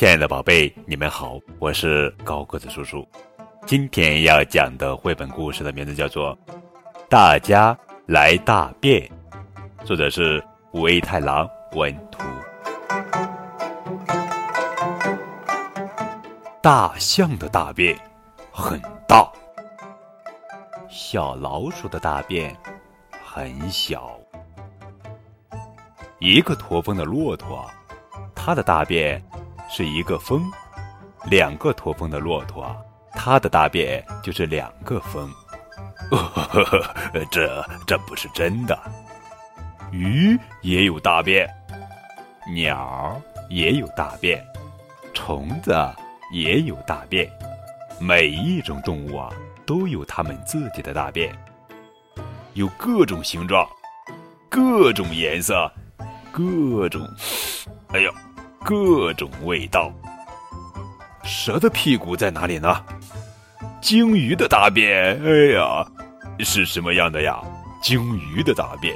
亲爱的宝贝，你们好，我是高个子叔叔。今天要讲的绘本故事的名字叫做《大家来大便》，作者是武太郎文图。大象的大便很大，小老鼠的大便很小。一个驼峰的骆驼，它的大便。是一个风，两个驼峰的骆驼，它的大便就是两个风。呵呵呵这这不是真的。鱼也有大便，鸟也有大便，虫子也有大便，每一种动物啊都有它们自己的大便，有各种形状，各种颜色，各种……哎呦！各种味道。蛇的屁股在哪里呢？鲸鱼的大便，哎呀，是什么样的呀？鲸鱼的大便，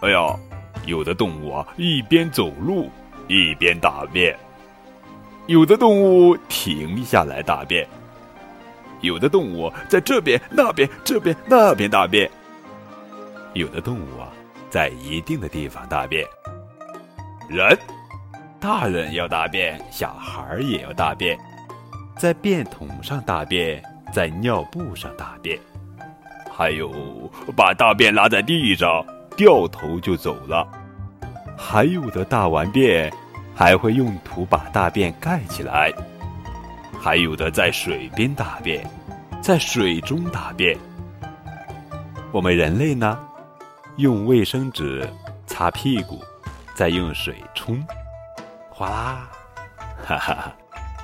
哎呀，有的动物啊，一边走路一边大便；有的动物停下来大便；有的动物在这边那边这边那边大便；有的动物啊，在一定的地方大便。人。大人要大便，小孩儿也要大便，在便桶上大便，在尿布上大便，还有把大便拉在地上，掉头就走了。还有的大完便，还会用土把大便盖起来。还有的在水边大便，在水中大便。我们人类呢，用卫生纸擦屁股，再用水冲。哗啦，哈哈哈！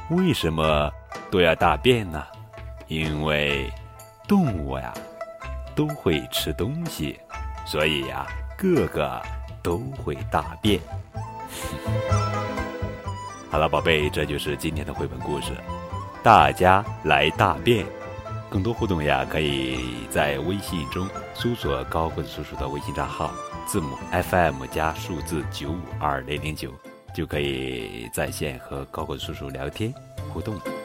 为什么都要大便呢？因为动物呀都会吃东西，所以呀个个都会大便。好了，宝贝，这就是今天的绘本故事。大家来大便，更多互动呀，可以在微信中搜索高个子叔叔的微信账号，字母 FM 加数字九五二零零九。就可以在线和高个叔叔聊天互动。